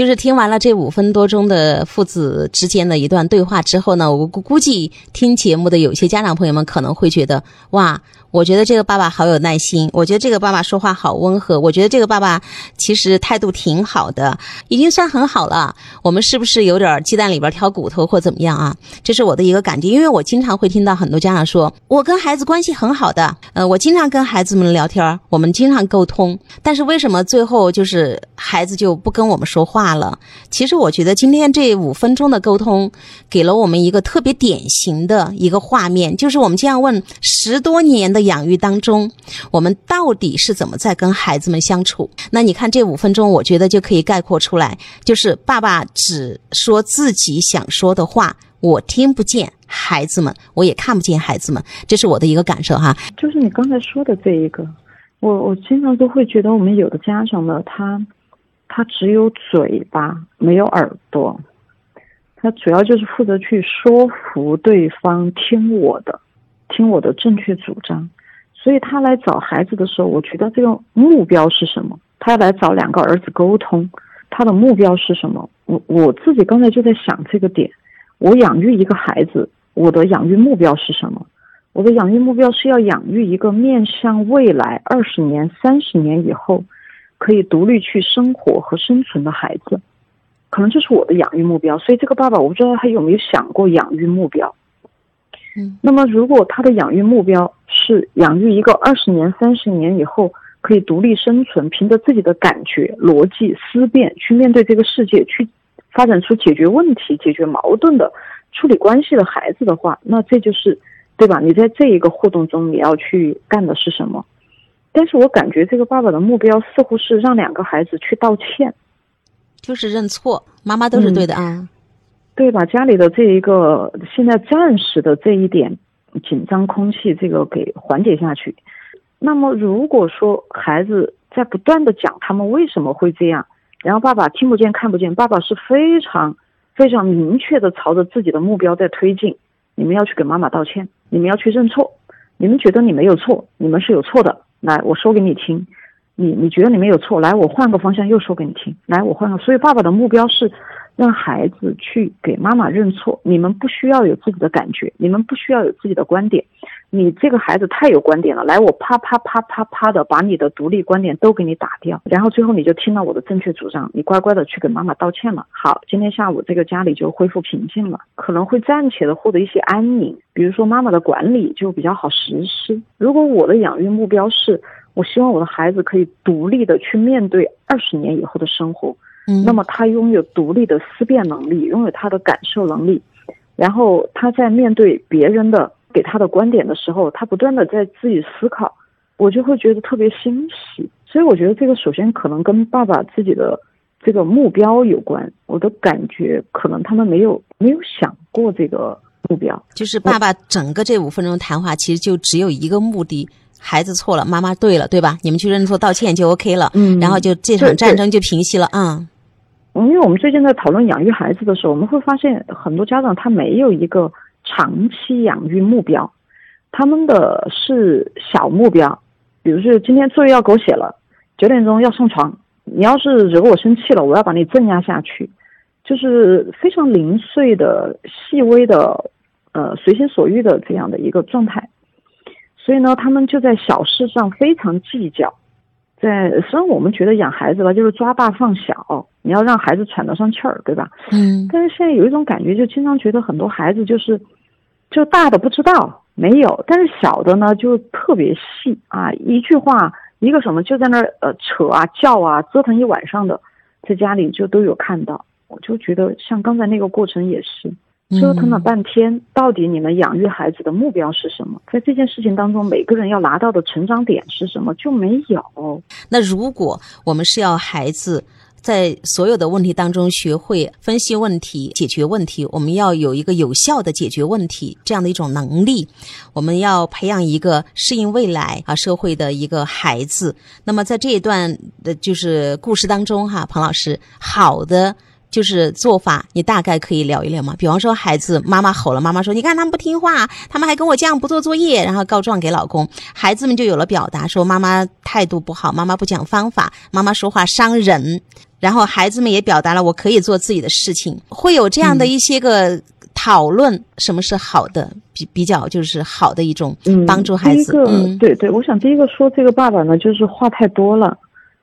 就是听完了这五分多钟的父子之间的一段对话之后呢，我估估计听节目的有些家长朋友们可能会觉得，哇，我觉得这个爸爸好有耐心，我觉得这个爸爸说话好温和，我觉得这个爸爸其实态度挺好的，已经算很好了。我们是不是有点鸡蛋里边挑骨头或怎么样啊？这是我的一个感觉，因为我经常会听到很多家长说，我跟孩子关系很好的，呃，我经常跟孩子们聊天，我们经常沟通，但是为什么最后就是孩子就不跟我们说话了？其实我觉得今天这五分钟的沟通，给了我们一个特别典型的一个画面，就是我们这样问：十多年的养育当中，我们到底是怎么在跟孩子们相处？那你看这五分钟，我觉得就可以概括出来，就是爸爸只说自己想说的话，我听不见孩子们，我也看不见孩子们，这是我的一个感受哈。就是你刚才说的这一个，我我经常都会觉得，我们有的家长呢，他。他只有嘴巴，没有耳朵。他主要就是负责去说服对方听我的，听我的正确主张。所以他来找孩子的时候，我觉得这个目标是什么？他来找两个儿子沟通，他的目标是什么？我我自己刚才就在想这个点。我养育一个孩子，我的养育目标是什么？我的养育目标是要养育一个面向未来二十年、三十年以后。可以独立去生活和生存的孩子，可能这是我的养育目标。所以这个爸爸，我不知道他有没有想过养育目标。嗯，那么如果他的养育目标是养育一个二十年、三十年以后可以独立生存、凭着自己的感觉、逻辑思辨去面对这个世界、去发展出解决问题、解决矛盾的处理关系的孩子的话，那这就是对吧？你在这一个互动中，你要去干的是什么？但是我感觉这个爸爸的目标似乎是让两个孩子去道歉，就是认错，妈妈都是对的啊，对把家里的这一个现在暂时的这一点紧张空气这个给缓解下去。那么如果说孩子在不断的讲他们为什么会这样，然后爸爸听不见看不见，爸爸是非常非常明确的朝着自己的目标在推进。你们要去给妈妈道歉，你们要去认错，你们觉得你没有错，你们是有错的。来，我说给你听，你你觉得你没有错，来，我换个方向又说给你听，来，我换个。所以爸爸的目标是让孩子去给妈妈认错，你们不需要有自己的感觉，你们不需要有自己的观点。你这个孩子太有观点了，来，我啪啪啪啪啪的把你的独立观点都给你打掉，然后最后你就听了我的正确主张，你乖乖的去给妈妈道歉了。好，今天下午这个家里就恢复平静了，可能会暂且的获得一些安宁，比如说妈妈的管理就比较好实施。如果我的养育目标是，我希望我的孩子可以独立的去面对二十年以后的生活，嗯，那么他拥有独立的思辨能力，拥有他的感受能力，然后他在面对别人的。给他的观点的时候，他不断的在自己思考，我就会觉得特别欣喜。所以我觉得这个首先可能跟爸爸自己的这个目标有关。我的感觉可能他们没有没有想过这个目标。就是爸爸整个这五分钟谈话，其实就只有一个目的：孩子错了，妈妈对了，对吧？你们去认错道歉就 OK 了。嗯，然后就这场战争就平息了啊。因为我们最近在讨论养育孩子的时候，我们会发现很多家长他没有一个。长期养育目标，他们的是小目标，比如说今天作业要给我写了，九点钟要上床，你要是惹我生气了，我要把你镇压下去，就是非常零碎的、细微的，呃，随心所欲的这样的一个状态。所以呢，他们就在小事上非常计较。在虽然我们觉得养孩子吧，就是抓大放小，你要让孩子喘得上气儿，对吧？嗯。但是现在有一种感觉，就经常觉得很多孩子就是。就大的不知道没有，但是小的呢就特别细啊，一句话一个什么就在那儿呃扯啊叫啊折腾一晚上的，在家里就都有看到。我就觉得像刚才那个过程也是折腾了半天，到底你们养育孩子的目标是什么？在这件事情当中，每个人要拿到的成长点是什么？就没有。那如果我们是要孩子。在所有的问题当中，学会分析问题、解决问题。我们要有一个有效的解决问题这样的一种能力。我们要培养一个适应未来啊社会的一个孩子。那么在这一段的就是故事当中，哈，彭老师，好的就是做法，你大概可以聊一聊吗？比方说，孩子妈妈吼了，妈妈说：“你看他们不听话，他们还跟我这样不做作业。”然后告状给老公，孩子们就有了表达，说妈妈态度不好，妈妈不讲方法，妈妈说话伤人。然后孩子们也表达了我可以做自己的事情，会有这样的一些个讨论，什么是好的，比比较就是好的一种嗯，帮助孩子。第一个，嗯对对，我想第一个说这个爸爸呢，就是话太多了。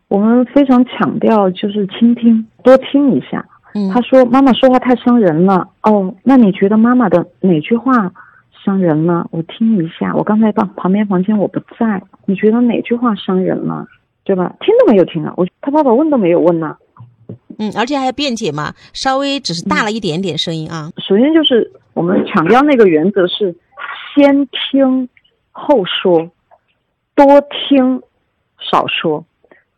我们非常强调就是倾听，多听一下。嗯他说妈妈说话太伤人了。哦，那你觉得妈妈的哪句话伤人了？我听一下。我刚才旁旁边房间我不在，你觉得哪句话伤人了？对吧？听都没有听啊！我他爸爸问都没有问呐、嗯，而且还要辩解嘛，稍微只是大了一点点声音啊。首先就是我们强调那个原则是先听后说，多听少说。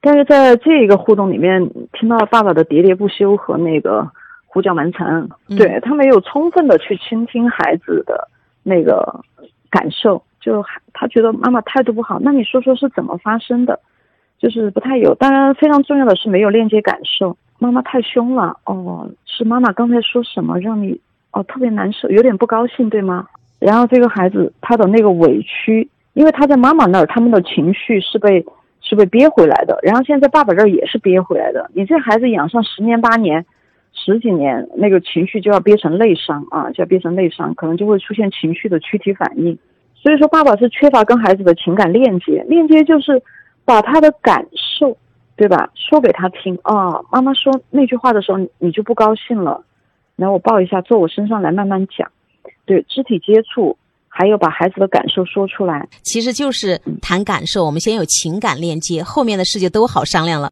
但是在这个互动里面，听到爸爸的喋喋不休和那个胡搅蛮缠，嗯对他没有充分的去倾听孩子的那个感受，就他觉得妈妈态度不好，那你说说是怎么发生的？就是不太有。当然，非常重要的是没有链接感受。妈妈太凶了，哦，是妈妈刚才说什么让你哦特别难受，有点不高兴，对吗？然后这个孩子他的那个委屈，因为他在妈妈那儿，他们的情绪是被是被憋回来的，然后现在爸爸这儿也是憋回来的。你这孩子养上十年八年。十几年，那个情绪就要憋成内伤啊，就要憋成内伤，可能就会出现情绪的躯体反应。所以说，爸爸是缺乏跟孩子的情感链接，链接就是把他的感受，对吧，说给他听啊。妈妈说那句话的时候，你就不高兴了，然后我抱一下，坐我身上来慢慢讲，对，肢体接触，还有把孩子的感受说出来。其实就是谈感受，我们先有情感链接，后面的事就都好商量了。